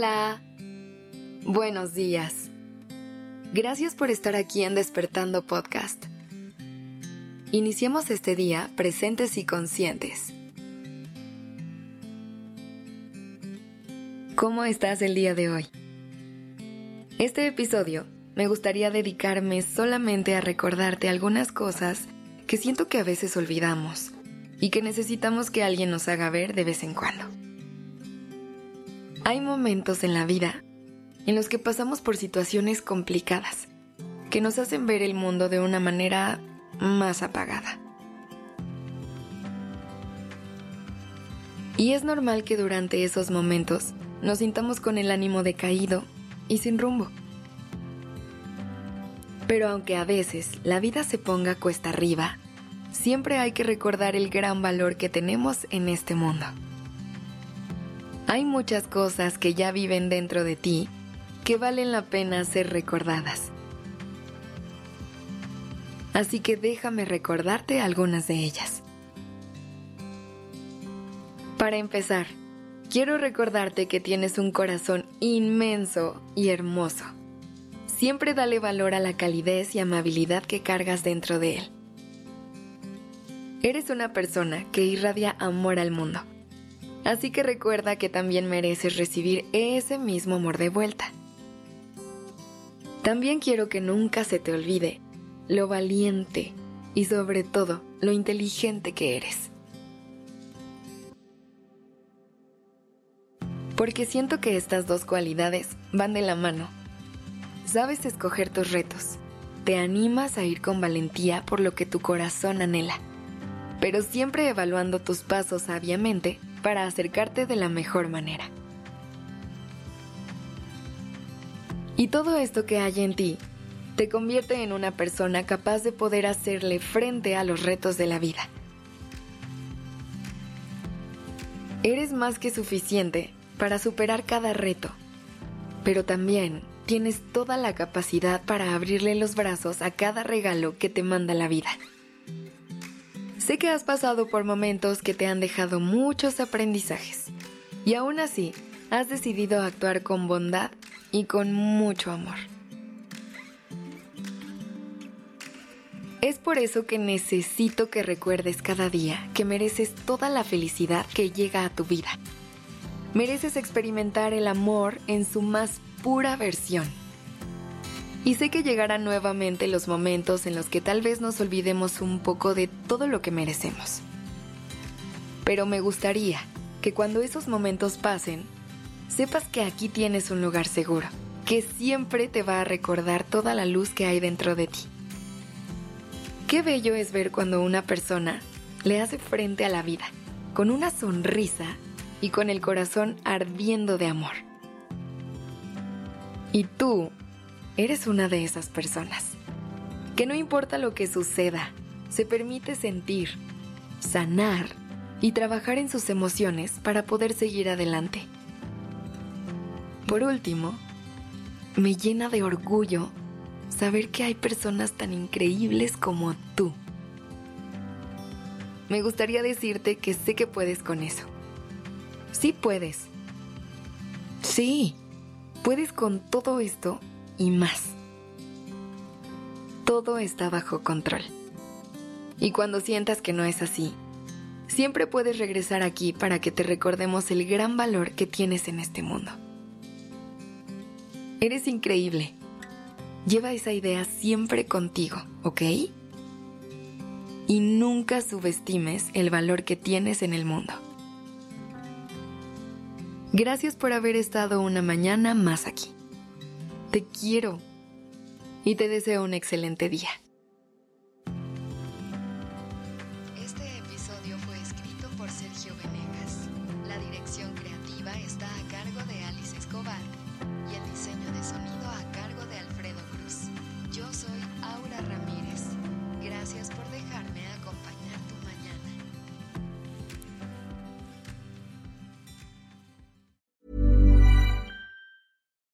Hola. Buenos días. Gracias por estar aquí en Despertando Podcast. Iniciemos este día presentes y conscientes. ¿Cómo estás el día de hoy? Este episodio me gustaría dedicarme solamente a recordarte algunas cosas que siento que a veces olvidamos y que necesitamos que alguien nos haga ver de vez en cuando. Hay momentos en la vida en los que pasamos por situaciones complicadas que nos hacen ver el mundo de una manera más apagada. Y es normal que durante esos momentos nos sintamos con el ánimo decaído y sin rumbo. Pero aunque a veces la vida se ponga cuesta arriba, siempre hay que recordar el gran valor que tenemos en este mundo. Hay muchas cosas que ya viven dentro de ti que valen la pena ser recordadas. Así que déjame recordarte algunas de ellas. Para empezar, quiero recordarte que tienes un corazón inmenso y hermoso. Siempre dale valor a la calidez y amabilidad que cargas dentro de él. Eres una persona que irradia amor al mundo Así que recuerda que también mereces recibir ese mismo amor de vuelta. También quiero que nunca se te olvide lo valiente y sobre todo lo inteligente que eres. Porque siento que estas dos cualidades van de la mano. Sabes escoger tus retos, te animas a ir con valentía por lo que tu corazón anhela, pero siempre evaluando tus pasos sabiamente para acercarte de la mejor manera. Y todo esto que hay en ti te convierte en una persona capaz de poder hacerle frente a los retos de la vida. Eres más que suficiente para superar cada reto, pero también tienes toda la capacidad para abrirle los brazos a cada regalo que te manda la vida. Sé que has pasado por momentos que te han dejado muchos aprendizajes y aún así has decidido actuar con bondad y con mucho amor. Es por eso que necesito que recuerdes cada día que mereces toda la felicidad que llega a tu vida. Mereces experimentar el amor en su más pura versión y sé que llegarán nuevamente los momentos en los que tal vez nos olvidemos un poco de todo lo que merecemos. Pero me gustaría que cuando esos momentos pasen, sepas que aquí tienes un lugar seguro, que siempre te va a recordar toda la luz que hay dentro de ti. Qué bello es ver cuando una persona le hace frente a la vida, con una sonrisa y con el corazón ardiendo de amor. Y tú eres una de esas personas. Que no importa lo que suceda, se permite sentir, sanar y trabajar en sus emociones para poder seguir adelante. Por último, me llena de orgullo saber que hay personas tan increíbles como tú. Me gustaría decirte que sé que puedes con eso. Sí puedes. Sí, puedes con todo esto y más. Todo está bajo control. Y cuando sientas que no es así, siempre puedes regresar aquí para que te recordemos el gran valor que tienes en este mundo. Eres increíble. Lleva esa idea siempre contigo, ¿ok? Y nunca subestimes el valor que tienes en el mundo. Gracias por haber estado una mañana más aquí. Te quiero y te deseo un excelente día. Este episodio fue escrito por Sergio Venegas. La dirección creativa está a cargo de Alice Escobar y el diseño de sonido a cargo